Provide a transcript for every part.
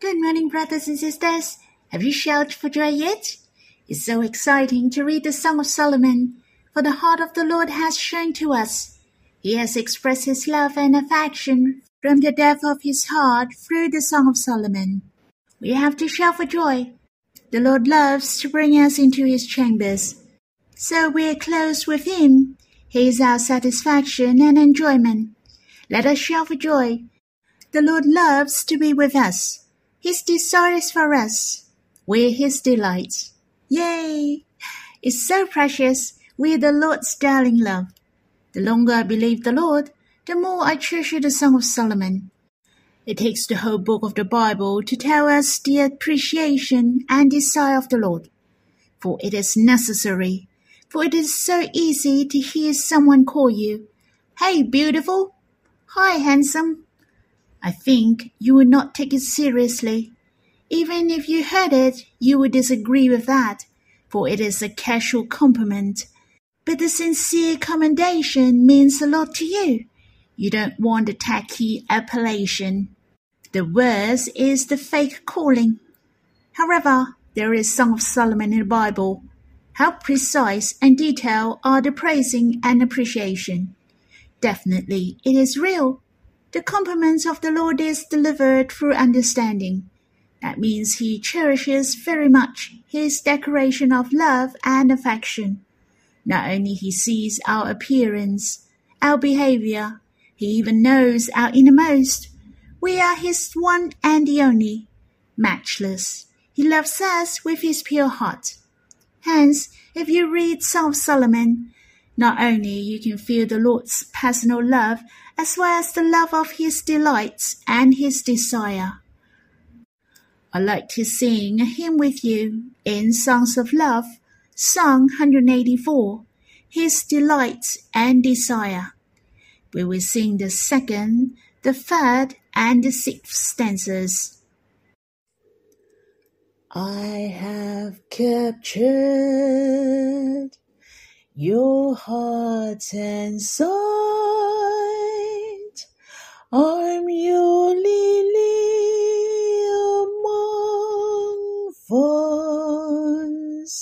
Good morning, brothers and sisters. Have you shouted for joy yet? It's so exciting to read the Song of Solomon, for the heart of the Lord has shown to us. He has expressed his love and affection from the depth of his heart through the Song of Solomon. We have to shout for joy. The Lord loves to bring us into his chambers. So we are close with him. He is our satisfaction and enjoyment. Let us shout for joy. The Lord loves to be with us. His desire is for us. We're his delight. Yay! It's so precious. We're the Lord's darling love. The longer I believe the Lord, the more I treasure the Song of Solomon. It takes the whole book of the Bible to tell us the appreciation and desire of the Lord. For it is necessary. For it is so easy to hear someone call you, Hey, beautiful! Hi, handsome! I think you would not take it seriously. Even if you heard it, you would disagree with that, for it is a casual compliment. But the sincere commendation means a lot to you. You don't want the tacky appellation. The worst is the fake calling. However, there is Song of Solomon in the Bible. How precise and detailed are the praising and appreciation. Definitely, it is real. The compliment of the Lord is delivered through understanding. That means he cherishes very much his declaration of love and affection. Not only he sees our appearance, our behavior, he even knows our innermost. We are his one and the only, matchless. He loves us with his pure heart. Hence, if you read of Solomon, not only you can feel the Lord's personal love as well as the love of his delights and his desire. I like to sing a hymn with you in Songs of Love, Song 184, His Delights and Desire. We will sing the second, the third, and the sixth stanzas. I have captured your heart and sight. I'm your lily among thorns,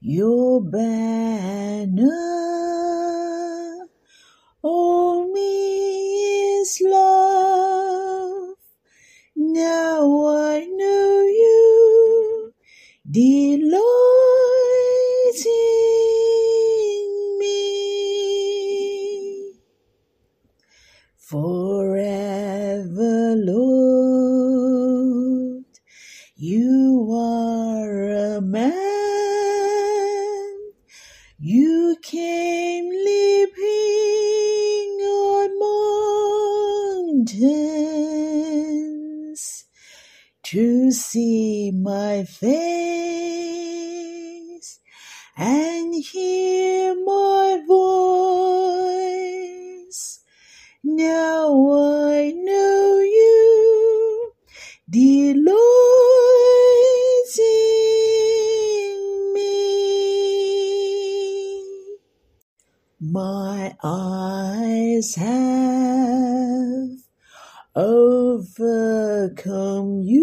your banner and hear my voice. Now I know you, delight in me. My eyes have overcome you.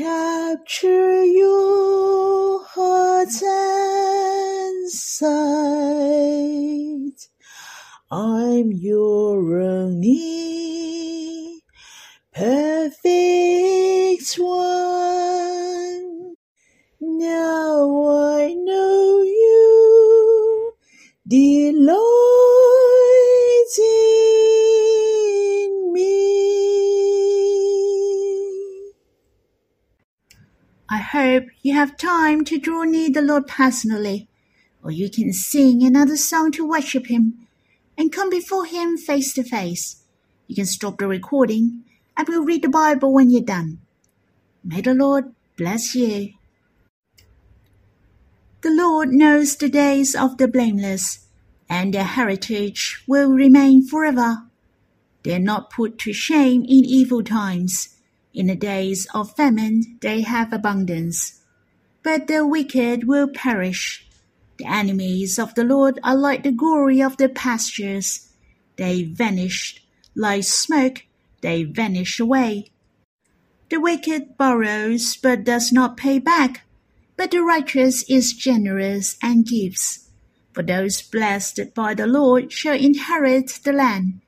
Capture your heart and sight. I'm your only perfect one. Now hope you have time to draw near the Lord personally, or you can sing another song to worship Him and come before Him face to face. You can stop the recording and we'll read the Bible when you're done. May the Lord bless you. The Lord knows the days of the blameless, and their heritage will remain forever. They are not put to shame in evil times. In the days of famine they have abundance. But the wicked will perish. The enemies of the Lord are like the glory of the pastures. They vanish like smoke they vanish away. The wicked borrows but does not pay back, but the righteous is generous and gives. For those blessed by the Lord shall inherit the land,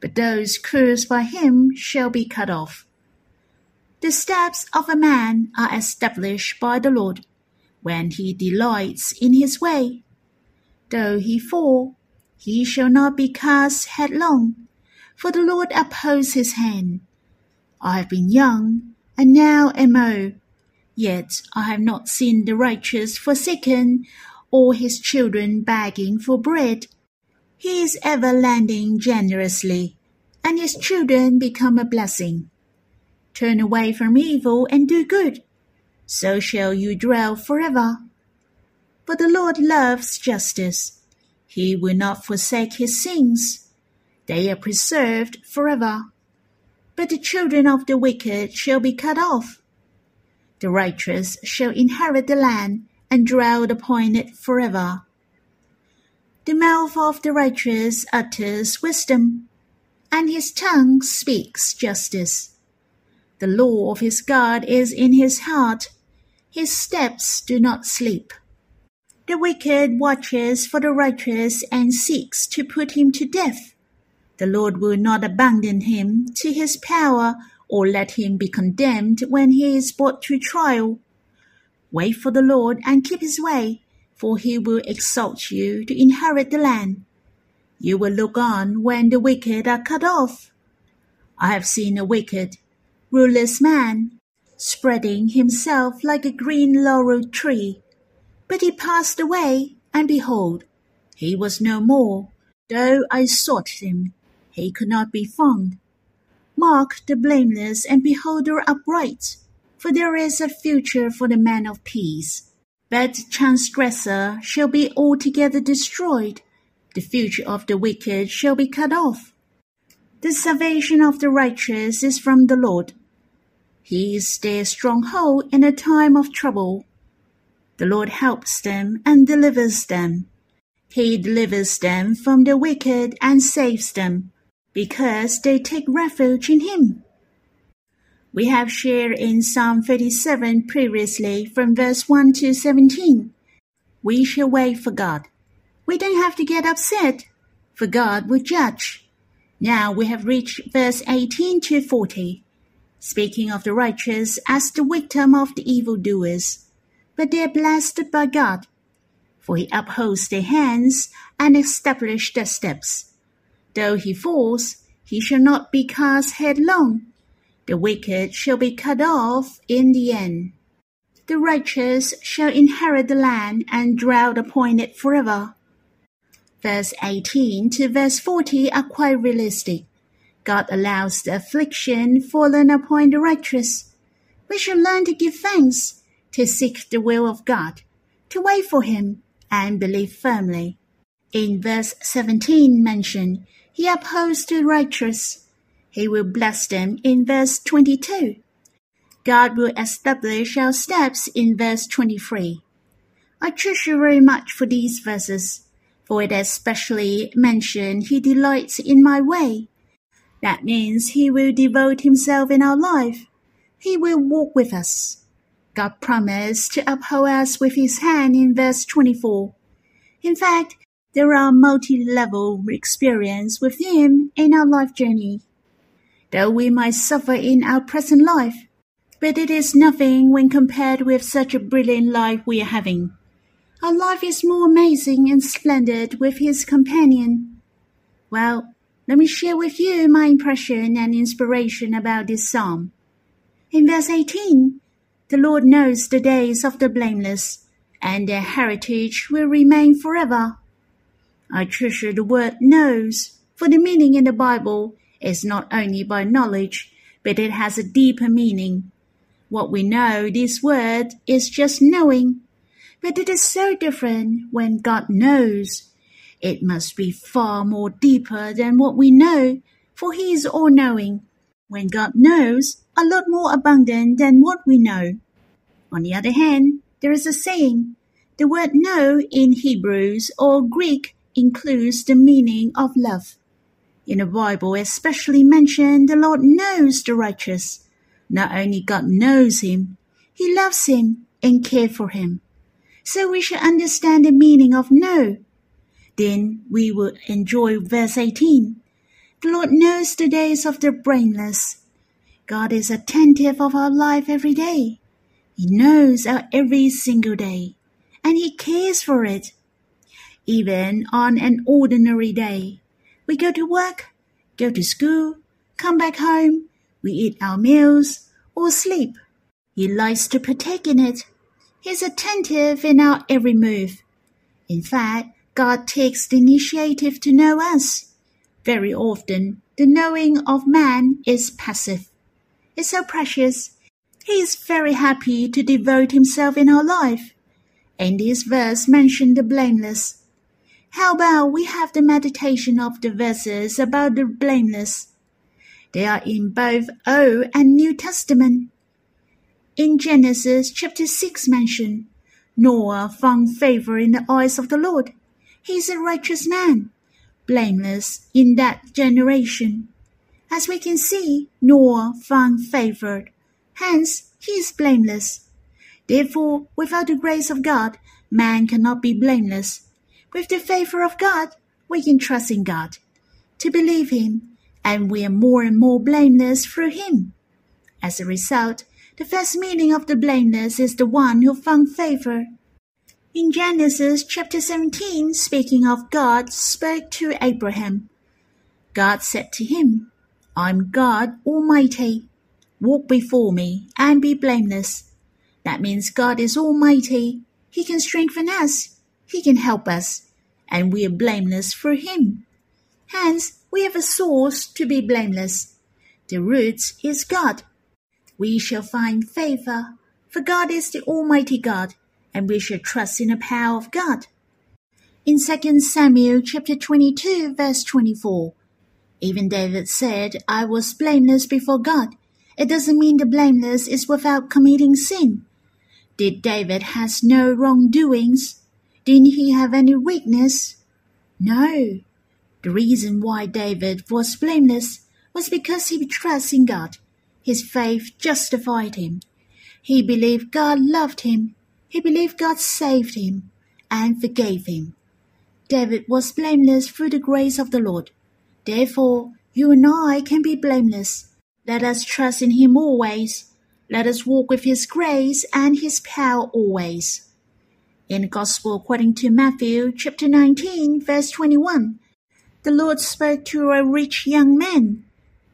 but those cursed by him shall be cut off. The steps of a man are established by the Lord, when he delights in his way. Though he fall, he shall not be cast headlong, for the Lord upholds his hand. I have been young, and now am old, yet I have not seen the righteous forsaken, or his children begging for bread. He is ever lending generously, and his children become a blessing. Turn away from evil and do good, so shall you dwell forever. For the Lord loves justice. He will not forsake his sins. They are preserved forever. But the children of the wicked shall be cut off. The righteous shall inherit the land and dwell upon it forever. The mouth of the righteous utters wisdom, and his tongue speaks justice. The law of his God is in his heart, his steps do not sleep. The wicked watches for the righteous and seeks to put him to death. The Lord will not abandon him to his power or let him be condemned when he is brought to trial. Wait for the Lord and keep his way, for he will exalt you to inherit the land. You will look on when the wicked are cut off. I have seen a wicked, ruleless man spreading himself like a green laurel tree. But he passed away, and behold, he was no more. Though I sought him, he could not be found. Mark the blameless and behold upright, for there is a future for the man of peace. But transgressor shall be altogether destroyed. The future of the wicked shall be cut off. The salvation of the righteous is from the Lord. He is their stronghold in a time of trouble. The Lord helps them and delivers them. He delivers them from the wicked and saves them, because they take refuge in Him. We have shared in Psalm 37 previously from verse 1 to 17. We shall wait for God. We don't have to get upset, for God will judge. Now we have reached verse 18 to 40 speaking of the righteous as the victim of the evildoers. But they are blessed by God, for he upholds their hands and establishes their steps. Though he falls, he shall not be cast headlong. The wicked shall be cut off in the end. The righteous shall inherit the land and dwell upon it forever. Verse 18 to verse 40 are quite realistic. God allows the affliction fallen upon the righteous. We should learn to give thanks, to seek the will of God, to wait for Him, and believe firmly. In verse 17 mentioned, He upholds the righteous. He will bless them in verse 22. God will establish our steps in verse 23. I treasure very much for these verses, for it especially mentioned He delights in my way. That means He will devote Himself in our life. He will walk with us. God promised to uphold us with His hand in verse 24. In fact, there are multi-level experience with Him in our life journey. Though we might suffer in our present life, but it is nothing when compared with such a brilliant life we are having. Our life is more amazing and splendid with His companion. Well, let me share with you my impression and inspiration about this psalm. In verse 18, the Lord knows the days of the blameless, and their heritage will remain forever. I treasure the word knows, for the meaning in the Bible is not only by knowledge, but it has a deeper meaning. What we know this word is just knowing, but it is so different when God knows it must be far more deeper than what we know, for He is all knowing. When God knows, a lot more abundant than what we know. On the other hand, there is a saying. The word know in Hebrews or Greek includes the meaning of love. In the Bible, especially mentioned, the Lord knows the righteous. Not only God knows him, he loves him and cares for him. So we should understand the meaning of know. Then we will enjoy verse 18. The Lord knows the days of the brainless. God is attentive of our life every day. He knows our every single day, and He cares for it. Even on an ordinary day, we go to work, go to school, come back home, we eat our meals, or sleep. He likes to partake in it. He's attentive in our every move. In fact, God takes the initiative to know us. Very often, the knowing of man is passive. It's so precious. He is very happy to devote himself in our life. And this verse mentioned the blameless. How about we have the meditation of the verses about the blameless? They are in both Old and New Testament. In Genesis chapter 6 mentioned, Noah found favor in the eyes of the Lord. He is a righteous man, blameless in that generation. As we can see, Noah found favor. Hence, he is blameless. Therefore, without the grace of God, man cannot be blameless. With the favor of God, we can trust in God, to believe Him, and we are more and more blameless through Him. As a result, the first meaning of the blameless is the one who found favor. In Genesis chapter 17, speaking of God, spoke to Abraham. God said to him, I'm God Almighty. Walk before me and be blameless. That means God is Almighty. He can strengthen us. He can help us. And we are blameless through Him. Hence, we have a source to be blameless. The root is God. We shall find favor, for God is the Almighty God and we should trust in the power of God. In 2 Samuel chapter 22 verse 24, even David said, I was blameless before God. It doesn't mean the blameless is without committing sin. Did David has no wrongdoings? Didn't he have any weakness? No. The reason why David was blameless was because he trusted in God. His faith justified him. He believed God loved him he believed God saved him and forgave him. David was blameless through the grace of the Lord. Therefore, you and I can be blameless. Let us trust in him always. Let us walk with his grace and his power always. In the Gospel according to Matthew chapter 19 verse 21, the Lord spoke to a rich young man.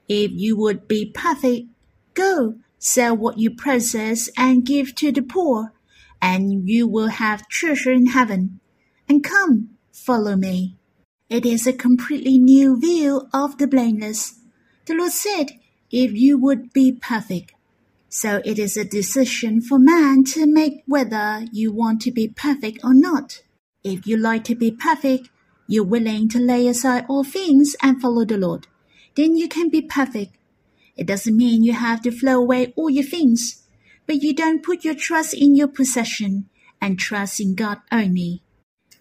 If you would be perfect, go, sell what you possess and give to the poor, and you will have treasure in heaven. And come, follow me. It is a completely new view of the blameless. The Lord said, if you would be perfect. So it is a decision for man to make whether you want to be perfect or not. If you like to be perfect, you're willing to lay aside all things and follow the Lord. Then you can be perfect. It doesn't mean you have to throw away all your things but you don't put your trust in your possession and trust in God only.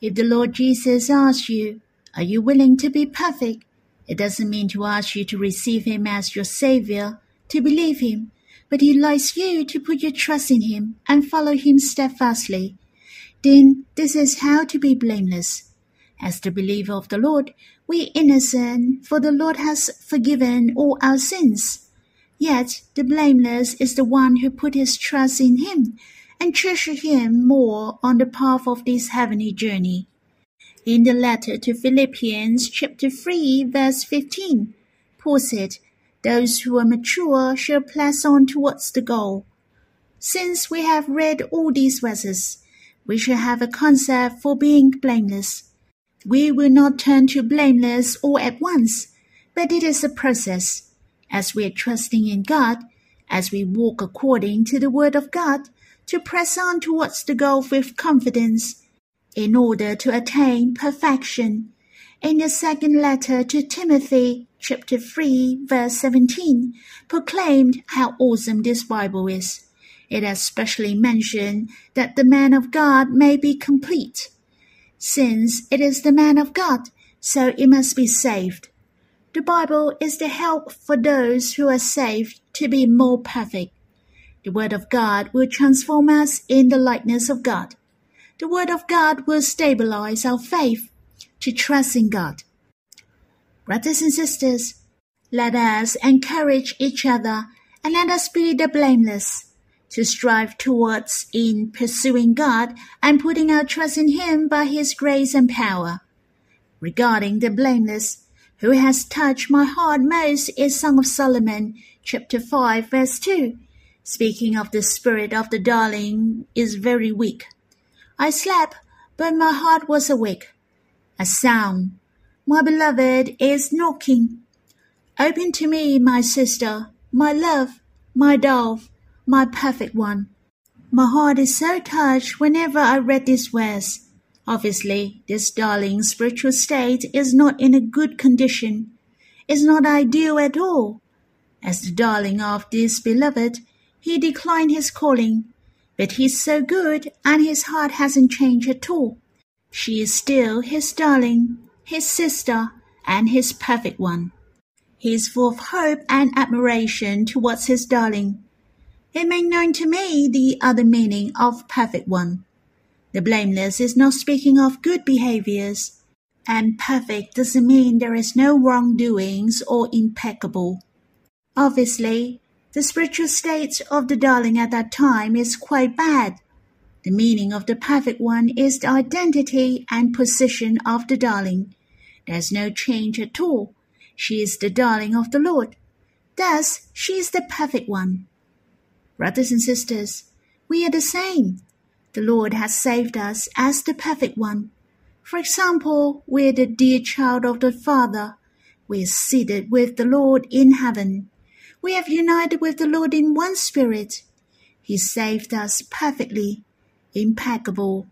If the Lord Jesus asks you, Are you willing to be perfect? It doesn't mean to ask you to receive Him as your Savior, to believe Him, but He likes you to put your trust in Him and follow Him steadfastly. Then this is how to be blameless. As the believer of the Lord, we innocent, for the Lord has forgiven all our sins. Yet the blameless is the one who put his trust in him and treasure him more on the path of this heavenly journey. In the letter to Philippians chapter 3 verse 15, Paul said, Those who are mature shall press on towards the goal. Since we have read all these verses, we shall have a concept for being blameless. We will not turn to blameless all at once, but it is a process as we are trusting in God, as we walk according to the Word of God, to press on towards the goal with confidence, in order to attain perfection. In the second letter to Timothy, chapter 3, verse 17, proclaimed how awesome this Bible is. It has specially mentioned that the man of God may be complete. Since it is the man of God, so it must be saved. The Bible is the help for those who are saved to be more perfect. The Word of God will transform us in the likeness of God. The Word of God will stabilize our faith to trust in God. Brothers and sisters, let us encourage each other and let us be the blameless to strive towards in pursuing God and putting our trust in Him by His grace and power. Regarding the blameless, who has touched my heart most is Song of Solomon, chapter 5, verse 2. Speaking of the spirit of the darling is very weak. I slept, but my heart was awake. A sound. My beloved is knocking. Open to me, my sister, my love, my dove, my perfect one. My heart is so touched whenever I read this verse. Obviously, this darling's spiritual state is not in a good condition. is not ideal at all. As the darling of this beloved, he declined his calling, but he's so good and his heart hasn't changed at all. She is still his darling, his sister, and his perfect one. He is full of hope and admiration towards his darling. He made known to me the other meaning of perfect one. The blameless is not speaking of good behaviors, and perfect doesn't mean there is no wrongdoings or impeccable. Obviously, the spiritual state of the darling at that time is quite bad. The meaning of the perfect one is the identity and position of the darling. There's no change at all. She is the darling of the Lord. Thus, she is the perfect one. Brothers and sisters, we are the same. The Lord has saved us as the perfect one. For example, we are the dear child of the Father. We are seated with the Lord in heaven. We have united with the Lord in one spirit. He saved us perfectly, impeccable.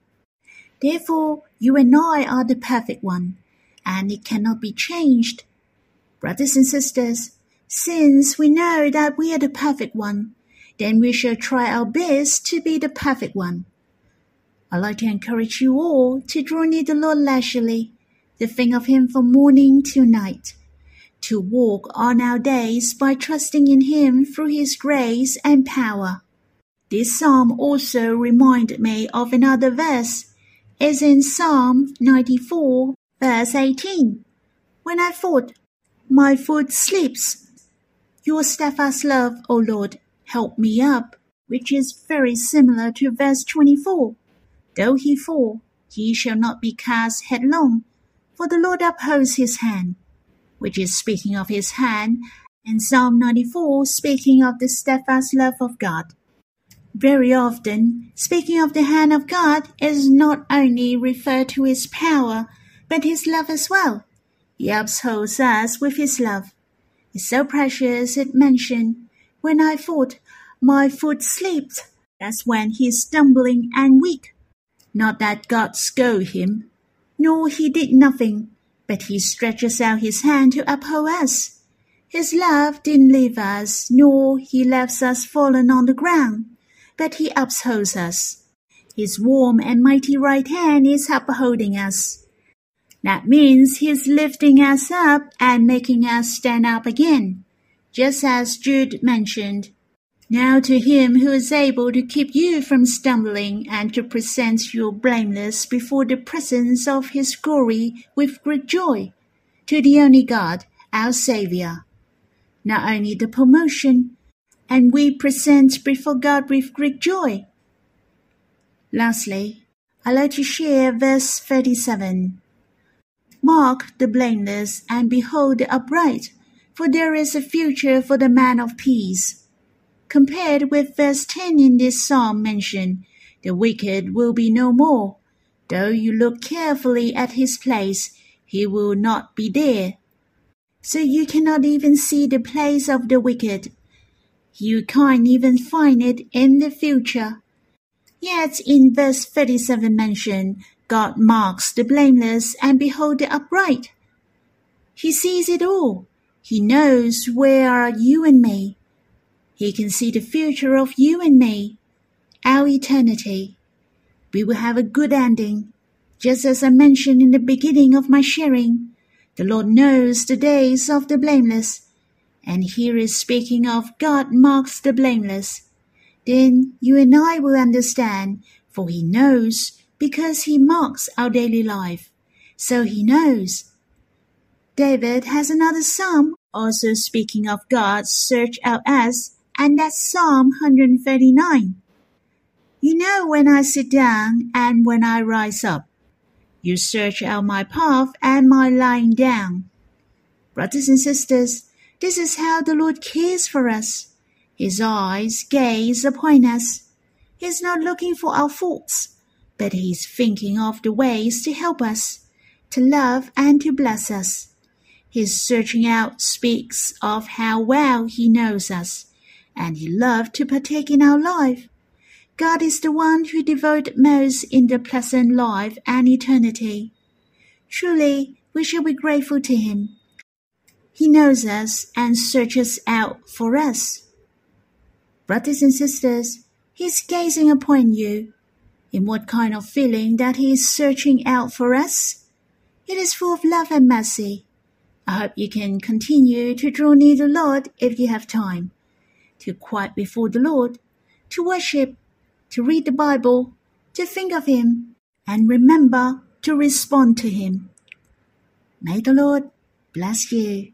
Therefore, you and I are the perfect one, and it cannot be changed. Brothers and sisters, since we know that we are the perfect one, then we shall try our best to be the perfect one. I'd like to encourage you all to draw near the Lord leisurely, to think of Him from morning till night, to walk on our days by trusting in Him through His grace and power. This psalm also reminded me of another verse, as in Psalm 94, verse 18. When I thought, my foot slips, your steadfast love, O Lord, help me up, which is very similar to verse 24. Though he fall, he shall not be cast headlong, for the Lord upholds his hand, which is speaking of his hand, and Psalm 94 speaking of the steadfast love of God. Very often, speaking of the hand of God is not only referred to his power, but his love as well. He upholds us with his love. It's so precious it mentioned, when I thought my foot slipped, that's when he's stumbling and weak. Not that God scold him, nor he did nothing, but he stretches out his hand to uphold us. His love didn't leave us, nor he left us fallen on the ground, but he upholds us. His warm and mighty right hand is upholding us. That means he's lifting us up and making us stand up again, just as Jude mentioned. Now to him who is able to keep you from stumbling and to present you blameless before the presence of his glory with great joy, to the only God, our Saviour. Not only the promotion, and we present before God with great joy. Lastly, I like to share verse 37. Mark the blameless and behold the upright, for there is a future for the man of peace. Compared with verse 10 in this psalm mentioned, the wicked will be no more. Though you look carefully at his place, he will not be there. So you cannot even see the place of the wicked. You can't even find it in the future. Yet in verse 37 mentioned, God marks the blameless and behold the upright. He sees it all. He knows where are you and me. He can see the future of you and me, our eternity. We will have a good ending. Just as I mentioned in the beginning of my sharing, The Lord knows the days of the blameless, and here is speaking of God marks the blameless. Then you and I will understand, for He knows, because He marks our daily life. So He knows. David has another psalm also speaking of God, search out us, and that's Psalm 139. You know when I sit down and when I rise up. You search out my path and my lying down. Brothers and sisters, this is how the Lord cares for us. His eyes gaze upon us. He's not looking for our faults, but he's thinking of the ways to help us, to love and to bless us. His searching out speaks of how well he knows us, and he loved to partake in our life. God is the one who devoted most in the present life and eternity. Truly, we shall be grateful to him. He knows us and searches out for us. Brothers and sisters, he is gazing upon you. In what kind of feeling that he is searching out for us? It is full of love and mercy. I hope you can continue to draw near the Lord if you have time, to quiet before the Lord, to worship, to read the Bible, to think of Him, and remember to respond to Him. May the Lord bless you.